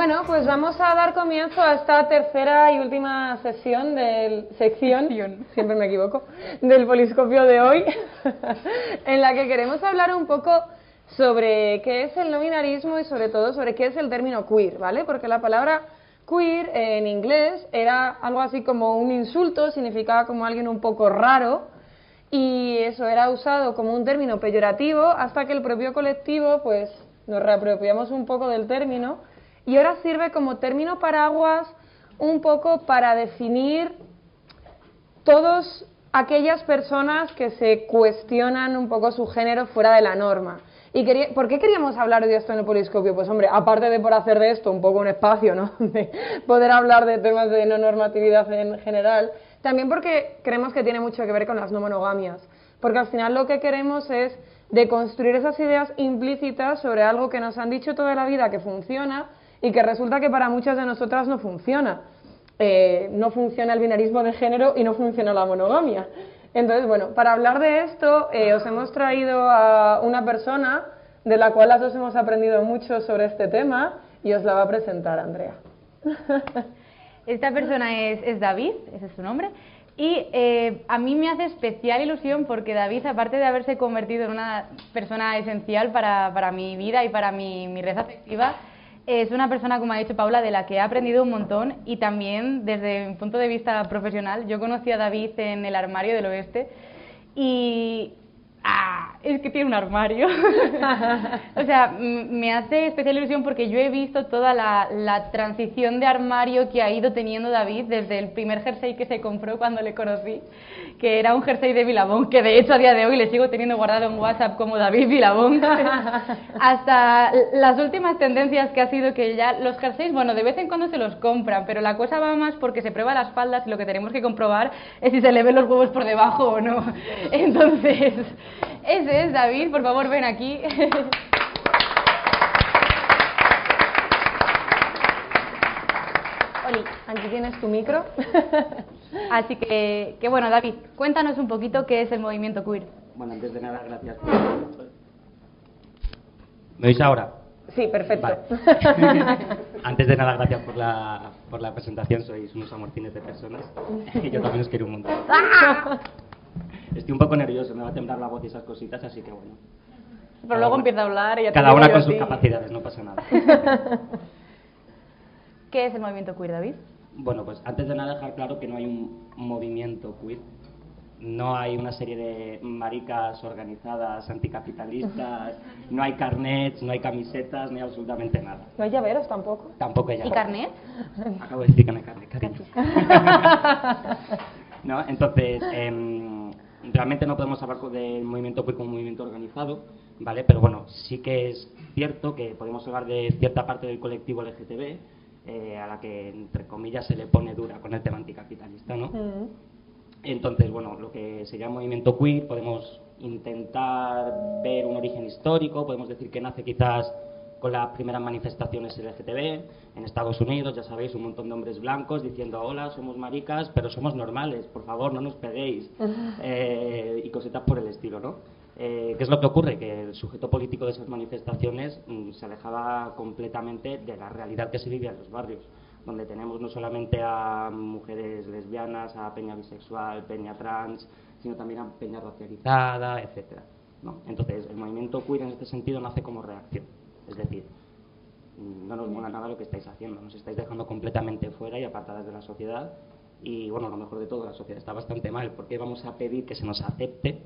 Bueno, pues vamos a dar comienzo a esta tercera y última sesión del sección, siempre me equivoco, del poliscopio de hoy, en la que queremos hablar un poco sobre qué es el no binarismo y sobre todo sobre qué es el término queer, ¿vale? Porque la palabra queer en inglés era algo así como un insulto, significaba como alguien un poco raro y eso era usado como un término peyorativo hasta que el propio colectivo pues nos reapropiamos un poco del término y ahora sirve como término paraguas un poco para definir todas aquellas personas que se cuestionan un poco su género fuera de la norma. ¿Y por qué queríamos hablar de esto en el Poliscopio? Pues hombre, aparte de por hacer de esto un poco un espacio, ¿no? De poder hablar de temas de no normatividad en general, también porque creemos que tiene mucho que ver con las no monogamias. Porque al final lo que queremos es deconstruir esas ideas implícitas sobre algo que nos han dicho toda la vida que funciona y que resulta que para muchas de nosotras no funciona. Eh, no funciona el binarismo de género y no funciona la monogamia. Entonces, bueno, para hablar de esto eh, os hemos traído a una persona de la cual las dos hemos aprendido mucho sobre este tema y os la va a presentar Andrea. Esta persona es, David, ese es su nombre, y eh, a mí me hace especial ilusión porque David, aparte de haberse convertido en una persona esencial para, para mi vida y para mi, mi red afectiva, es una persona, como ha dicho Paula, de la que he aprendido un montón y también desde mi punto de vista profesional. Yo conocí a David en el armario del oeste y ¡Ah! Es que tiene un armario. o sea, me hace especial ilusión porque yo he visto toda la, la, transición de armario que ha ido teniendo David desde el primer jersey que se compró cuando le conocí, que era un jersey de Vilabón, que de hecho a día de hoy le sigo teniendo guardado en WhatsApp como David Vilabón, hasta las últimas tendencias que ha sido que ya los jerseys, bueno, de vez en cuando se los compran, pero la cosa va más porque se prueba las faldas y lo que tenemos que comprobar es si se le ven los huevos por debajo o no. Entonces... Ese es David, por favor ven aquí. Oli, aquí tienes tu micro. Así que, que, bueno, David, cuéntanos un poquito qué es el movimiento queer. Bueno, antes de nada, gracias. ¿Me oís ahora? Sí, perfecto. Antes de nada, gracias por la, por la presentación. Sois unos amorcines de personas. Y yo también os quiero un montón. Estoy un poco nervioso, me va a temblar la voz y esas cositas, así que bueno. Pero luego empieza a hablar y ya Cada una con sus capacidades, no pasa nada. ¿Qué es el movimiento queer, David? Bueno, pues antes de nada dejar claro que no hay un movimiento queer. No hay una serie de maricas organizadas anticapitalistas, no hay carnets, no hay camisetas, no hay absolutamente nada. ¿No hay llaveros tampoco? Tampoco hay llaveros. ¿Y carnet? Acabo de decir que no hay carnet, cariño. ¿No? Entonces, eh, realmente no podemos hablar del movimiento queer como un movimiento organizado, ¿vale? Pero bueno, sí que es cierto que podemos hablar de cierta parte del colectivo LGTB, eh, a la que, entre comillas, se le pone dura con el tema anticapitalista, ¿no? Mm. Entonces, bueno, lo que sería movimiento queer, podemos intentar ver un origen histórico, podemos decir que nace quizás con las primeras manifestaciones LGTB en Estados Unidos, ya sabéis, un montón de hombres blancos diciendo hola, somos maricas, pero somos normales, por favor, no nos peguéis, eh, y cositas por el estilo, ¿no? Eh, ¿Qué es lo que ocurre? Que el sujeto político de esas manifestaciones mm, se alejaba completamente de la realidad que se vivía en los barrios, donde tenemos no solamente a mujeres lesbianas, a peña bisexual, peña trans, sino también a peña racializada, etcétera. ¿no? Entonces, el movimiento queer en este sentido nace como reacción. Es decir, no nos mola nada lo que estáis haciendo, nos estáis dejando completamente fuera y apartadas de la sociedad. Y bueno, lo mejor de todo, la sociedad está bastante mal. porque vamos a pedir que se nos acepte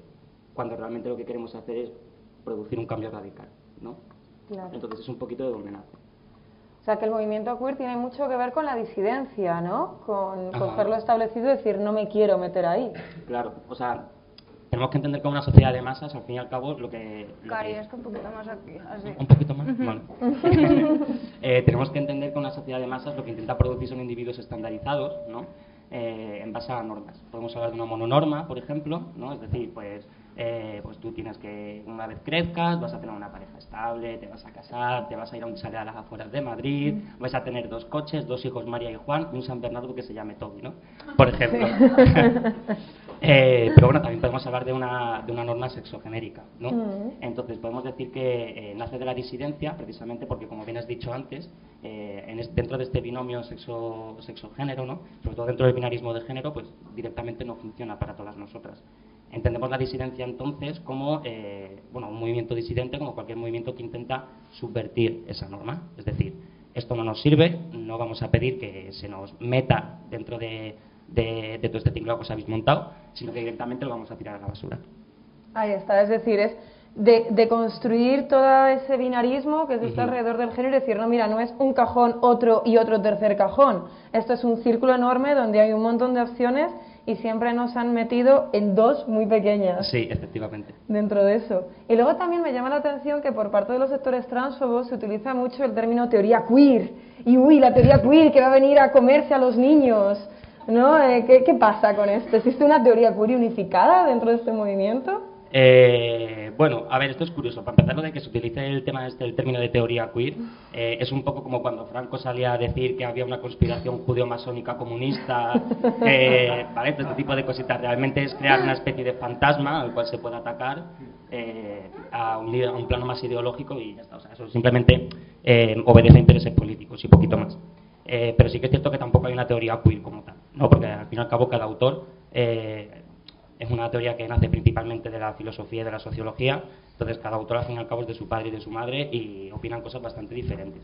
cuando realmente lo que queremos hacer es producir un cambio radical? ¿no? Entonces es un poquito de donde nace. O sea, que el movimiento queer tiene mucho que ver con la disidencia, ¿no? Con cogerlo establecido y decir, no me quiero meter ahí. Claro, o sea, tenemos que entender que una sociedad de masas, al fin y al cabo, lo que... Cari, es que un poquito más aquí, así. ¿Un poquito más? Vale. eh, tenemos que entender que una sociedad de masas lo que intenta producir son individuos estandarizados, ¿no? Eh, en base a normas. Podemos hablar de una mononorma, por ejemplo, ¿no? Es decir, pues, eh, pues tú tienes que, una vez crezcas, vas a tener una pareja estable, te vas a casar, te vas a ir a un chalet a las afueras de Madrid, vas a tener dos coches, dos hijos, María y Juan, y un San Bernardo que se llame Toby, ¿no? Por ejemplo. Eh, pero bueno, también podemos hablar de una, de una norma sexogenérica, ¿no? Mm. Entonces podemos decir que eh, nace de la disidencia precisamente porque, como bien has dicho antes, eh, en dentro de este binomio sexo, sexo-género, ¿no? Sobre todo dentro del binarismo de género, pues directamente no funciona para todas nosotras. Entendemos la disidencia entonces como bueno, un movimiento disidente, como cualquier movimiento que intenta subvertir esa norma. Es decir, esto no nos sirve, no vamos a pedir que se nos meta dentro de de, todo este tinglado que os habéis montado, sino que directamente lo vamos a tirar a la basura. Ahí está, es decir, es de, construir todo ese binarismo que está alrededor del género y decir, no, mira, no es un cajón, otro y otro tercer cajón. Esto es un círculo enorme donde hay un montón de opciones y siempre nos han metido en dos muy pequeñas. Sí, efectivamente. Dentro de eso. Y luego también me llama la atención que por parte de los sectores transfobos se utiliza mucho el término teoría queer. Y uy, la teoría queer que va a venir a comerse a los niños. ¿No? Eh, ¿qué, pasa con esto? ¿Existe una teoría queer unificada dentro de este movimiento? Eh, bueno, a ver, esto es curioso. Para empezar, lo de que se utilice el tema este, el término de teoría queer, eh, es un poco como cuando Franco salía a decir que había una conspiración judeo-masónica comunista, ¿vale? Todo este tipo de cositas. Realmente es crear una especie de fantasma al cual se puede atacar a un, a, un, plano más ideológico y ya está. O sea, eso simplemente obedece a intereses políticos y poquito más. pero sí que es cierto que tampoco hay una teoría queer como tal. ¿No? porque al fin y al cabo cada autor eh, es una teoría que nace principalmente de la filosofía y de la sociología, entonces cada autor al fin y al cabo es de su padre y de su madre y opinan cosas bastante diferentes.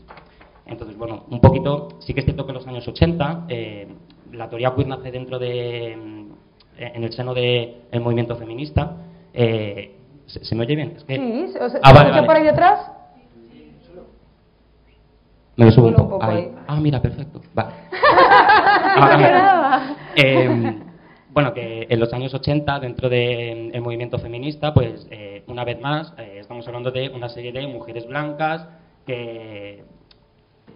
Entonces, bueno, un poquito, sí que es cierto que en los años 80 eh, la teoría queer nace dentro de, mm, en el seno del movimiento feminista. Eh, ¿se, me oye bien? Es que... Sí, o sea, ah, por ahí detrás? Me lo subo un poco. Ah, mira, perfecto. Vale. eh, bueno, que en los años 80, dentro del movimiento feminista, pues eh, una vez más eh, estamos hablando de una serie de mujeres blancas que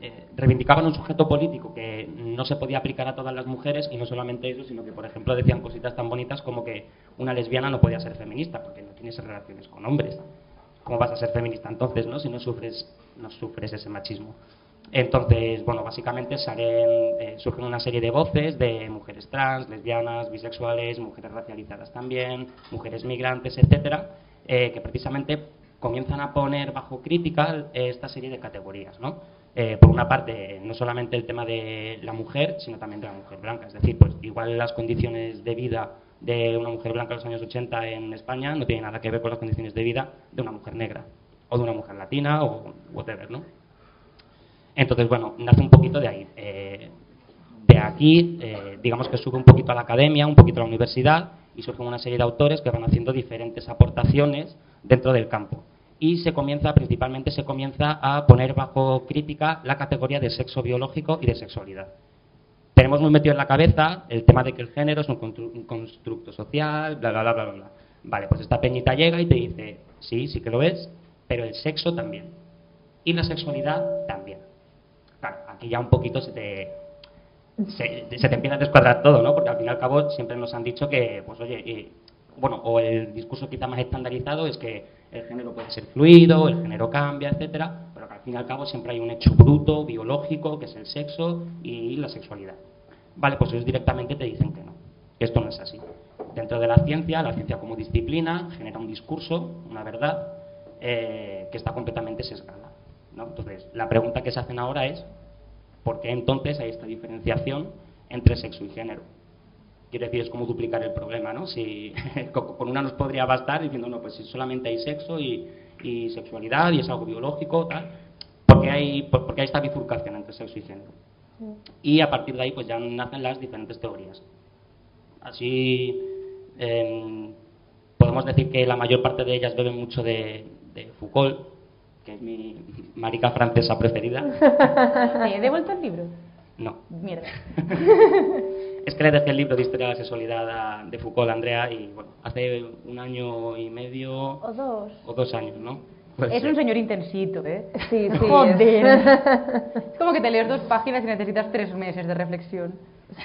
eh, reivindicaban un sujeto político que no se podía aplicar a todas las mujeres y no solamente eso, sino que, por ejemplo, decían cositas tan bonitas como que una lesbiana no podía ser feminista porque no tienes relaciones con hombres. ¿Cómo vas a ser feminista entonces, no? Si no sufres, no sufres ese machismo. Entonces, bueno, básicamente salen, eh, surgen una serie de voces de mujeres trans, lesbianas, bisexuales, mujeres racializadas también, mujeres migrantes, etcétera, eh, que precisamente comienzan a poner bajo crítica esta serie de categorías, ¿no? Eh, por una parte, no solamente el tema de la mujer, sino también de la mujer blanca. Es decir, pues igual las condiciones de vida de una mujer blanca en los años 80 en España no tienen nada que ver con las condiciones de vida de una mujer negra, o de una mujer latina, o whatever, ¿no? Entonces, bueno, nace un poquito de ahí. Eh, de aquí, eh, digamos que sube un poquito a la academia, un poquito a la universidad, y surgen una serie de autores que van haciendo diferentes aportaciones dentro del campo. Y se comienza, principalmente se comienza a poner bajo crítica la categoría de sexo biológico y de sexualidad. Tenemos muy metido en la cabeza el tema de que el género es un, constructo social, bla, bla, bla, bla, bla. Vale, pues esta peñita llega y te dice, sí, sí que lo es, pero el sexo también. Y la sexualidad también aquí ya un poquito se te, se, te empieza a descuadrar todo, ¿no? Porque al fin y al cabo siempre nos han dicho que, pues oye, bueno, o el discurso quizá más estandarizado es que el género puede ser fluido, el género cambia, etcétera, pero que al fin y al cabo siempre hay un hecho bruto, biológico, que es el sexo y la sexualidad. Vale, pues ellos directamente te dicen que no, esto no es así. Dentro de la ciencia, la ciencia como disciplina genera un discurso, una verdad, eh, que está completamente sesgada. Entonces, la pregunta que se hacen ahora es, ¿por qué entonces hay esta diferenciación entre sexo y género? Quiere decir, es como duplicar el problema, ¿no? Si con una nos podría bastar diciendo, no, pues si solamente hay sexo y, sexualidad y es algo biológico, tal, porque hay, porque hay esta bifurcación entre sexo y género. Y a partir de ahí, pues ya nacen las diferentes teorías. Así, em, podemos decir que la mayor parte de ellas beben mucho de Foucault, que es mi marica francesa preferida. ¿Te he devuelto el libro? No. Mierda. es que le dejé el libro de Historia de la Sexualidad de Foucault a Andrea y bueno, hace un año y medio... O dos. O dos años, ¿no? Pues es un señor intensito, ¿eh? Sí, sí. Joder. es como que te lees dos páginas y necesitas tres meses de reflexión.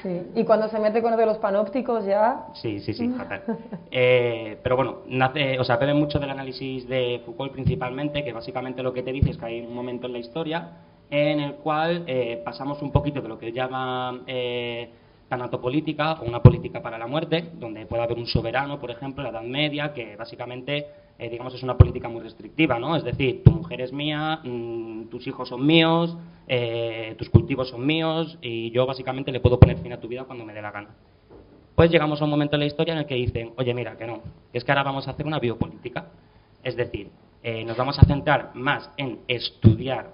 Sí. Y cuando se mete con lo de los panópticos ya. Sí, sí, sí, fatal. Eh, pero bueno, nace, o sea, bebe mucho del análisis de Foucault principalmente, que básicamente lo que te dice es que hay un momento en la historia en el cual eh, pasamos un poquito de lo que él llama eh, tanatopolítica o una política para la muerte, donde puede haber un soberano, por ejemplo, en la Edad Media, que básicamente, eh, digamos, es una política muy restrictiva, ¿no? Es decir, tu mujer es mía, mm, tus hijos son míos, eh, tus cultivos son míos, y yo básicamente le puedo poner fin a tu vida cuando me dé la gana. Pues llegamos a un momento en la historia en el que dicen, oye, mira, que no, es que ahora vamos a hacer una biopolítica. Es decir, eh, nos vamos a centrar más en estudiar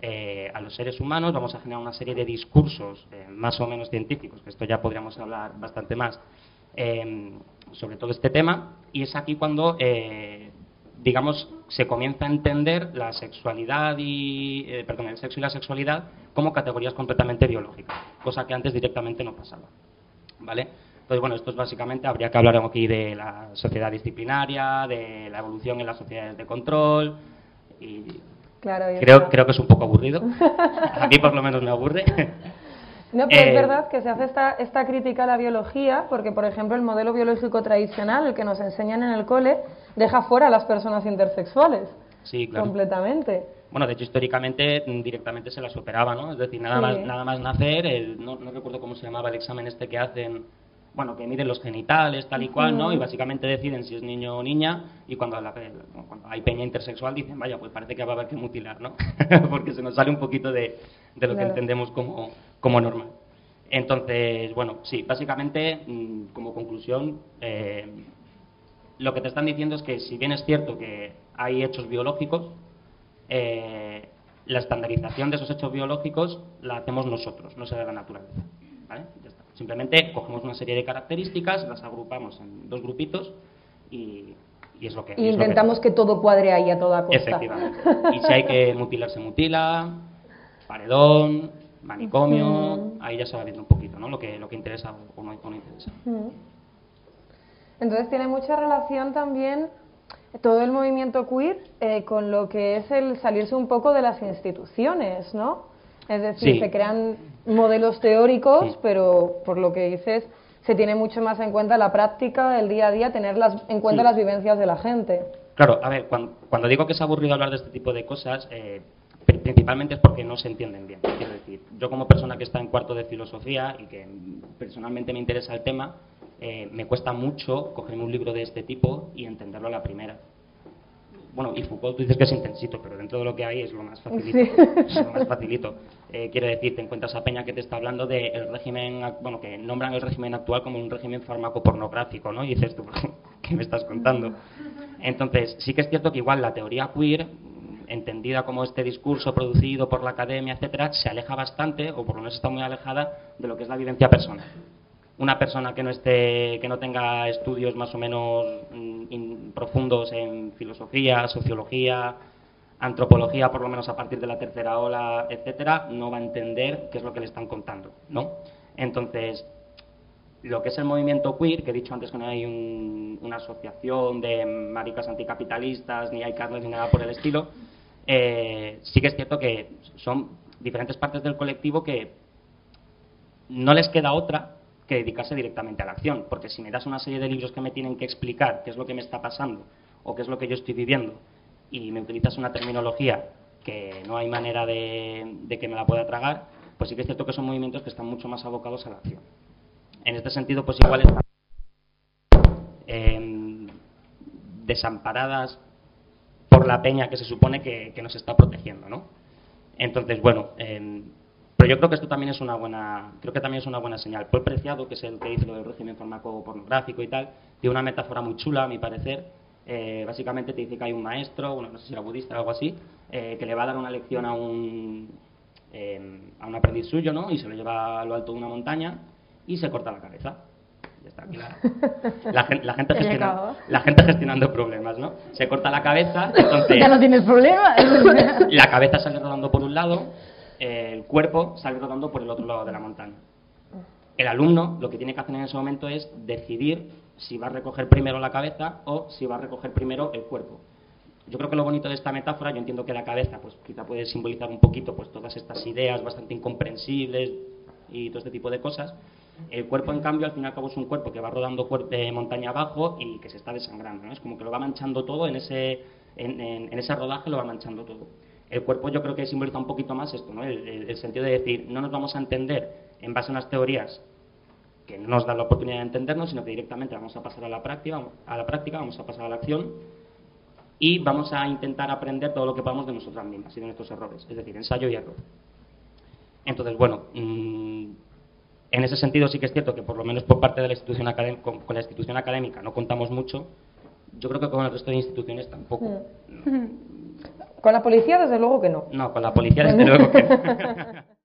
eh, a los seres humanos, vamos a generar una serie de discursos eh, más o menos científicos, que esto ya podríamos hablar bastante más sobre todo este tema, y es aquí cuando, digamos, se comienza a entender la sexualidad y, perdón, el sexo y la sexualidad como categorías completamente biológicas, cosa que antes directamente no pasaba. ¿Vale? Entonces, bueno, esto es básicamente, habría que hablar aquí de la sociedad disciplinaria, de la evolución en las sociedades de control y creo, creo que es un poco aburrido. A mí por lo menos me aburre. No, pero es eh, verdad que se hace esta, esta crítica a la biología, porque, por ejemplo, el modelo biológico tradicional, el que nos enseñan en el cole, deja fuera a las personas intersexuales. Sí, claro. Completamente. Bueno, de hecho, históricamente mm, directamente se la superaba, ¿no? Es decir, nada, más, nada más nacer, no, no recuerdo cómo se llamaba el examen este que hacen bueno, que miden los genitales, tal y cual, ¿no? Y básicamente deciden si es niño o niña, y cuando, hay peña intersexual dicen, vaya, pues parece que va a haber que mutilar, ¿no? Porque se nos sale un poquito de, lo que entendemos como, como normal. Entonces, bueno, sí, básicamente, mm, como conclusión, eh, lo que te están diciendo es que si bien es cierto que hay hechos biológicos, eh, la estandarización de esos hechos biológicos la hacemos nosotros, no se de la naturaleza. ¿vale? Simplemente cogemos una serie de características, las agrupamos en dos grupitos y, es lo que... Y intentamos que, todo cuadre ahí a toda costa. Efectivamente. Y si hay que mutilar, se mutila, paredón, manicomio, ahí ya se va viendo un poquito, ¿no? Lo que, lo que interesa o no, interesa. Entonces tiene mucha relación también todo el movimiento queer eh, con lo que es el salirse un poco de las instituciones, ¿no? Es decir, se crean modelos teóricos, pero por lo que dices, se tiene mucho más en cuenta la práctica, el día a día, tener en cuenta las vivencias de la gente. Claro, a ver, cuando, digo que es aburrido hablar de este tipo de cosas, eh, principalmente es porque no se entienden bien. Quiero decir, yo como persona que está en cuarto de filosofía y que personalmente me interesa el tema, eh, me cuesta mucho cogerme un libro de este tipo y entenderlo a la primera bueno, y Foucault tú dices que es intensito, pero dentro de lo que hay es lo más facilito. Es lo más facilito. Eh, quiere decir, te encuentras a Peña que te está hablando del régimen, bueno, que nombran el régimen actual como un régimen farmacopornográfico, ¿no? Y dices tú, ¿qué me estás contando? Entonces, sí que es cierto que igual la teoría queer, entendida como este discurso producido por la academia, etcétera, se aleja bastante, o por lo menos está muy alejada, de lo que es la vivencia personal una persona que no esté que no tenga estudios más o menos mm, profundos en filosofía, sociología, antropología, por lo menos a partir de la tercera ola, etcétera, no va a entender qué es lo que le están contando, ¿no? Entonces, lo que es el movimiento queer, que he dicho antes que no hay una asociación de maricas anticapitalistas, ni hay carnes ni nada por el estilo, eh, sí que es cierto que son diferentes partes del colectivo que no les queda otra que dedicarse directamente a la acción, porque si me das una serie de libros que me tienen que explicar qué es lo que me está pasando o qué es lo que yo estoy viviendo y me utilizas una terminología que no hay manera de, que me la pueda tragar, pues sí que es cierto que son movimientos que están mucho más abocados a la acción. En este sentido, pues igual están em, desamparadas por la peña que se supone que, nos está protegiendo, ¿no? Entonces, bueno, em, pero yo creo que esto también es una buena, creo que también es una buena señal. Paul Preciado, que es el que dice lo del régimen farmacopornográfico y tal, tiene una metáfora muy chula, a mi parecer. Eh, básicamente te dice que hay un maestro, bueno, no sé si era budista o algo así, eh, que le va a dar una lección a un, eh, a un aprendiz suyo, ¿no? Y se lo lleva a lo alto de una montaña y se corta la cabeza. Ya está, aquí la, gente, la gente gestionando problemas, ¿no? Se corta la cabeza, entonces... Ya no tienes problema. la cabeza sale rodando por un lado el cuerpo sale rodando por el otro lado de la montaña. El alumno lo que tiene que hacer en ese momento es decidir si va a recoger primero la cabeza o si va a recoger primero el cuerpo. Yo creo que lo bonito de esta metáfora, yo entiendo que la cabeza, pues quizá puede simbolizar un poquito pues todas estas ideas bastante incomprensibles y todo este tipo de cosas. El cuerpo, en cambio, al fin y al cabo es un cuerpo que va rodando de montaña abajo y que se está desangrando. Es como que lo va manchando todo en ese, en ese rodaje, lo va manchando todo el cuerpo yo creo que simboliza un poquito más esto, ¿no? el, sentido de decir, no nos vamos a entender en base a unas teorías que no nos dan la oportunidad de entendernos, sino que directamente vamos a pasar a la práctica, a la práctica vamos a pasar a la acción y vamos a intentar aprender todo lo que podamos de nosotras mismas y de nuestros errores, es decir, ensayo y error. Entonces, bueno, mm, en ese sentido sí que es cierto que por lo menos por parte de la institución académica, con, la institución académica no contamos mucho. Yo creo que con el resto de instituciones tampoco. Mm. Con la policía desde luego que no. No, con la policía desde luego que no.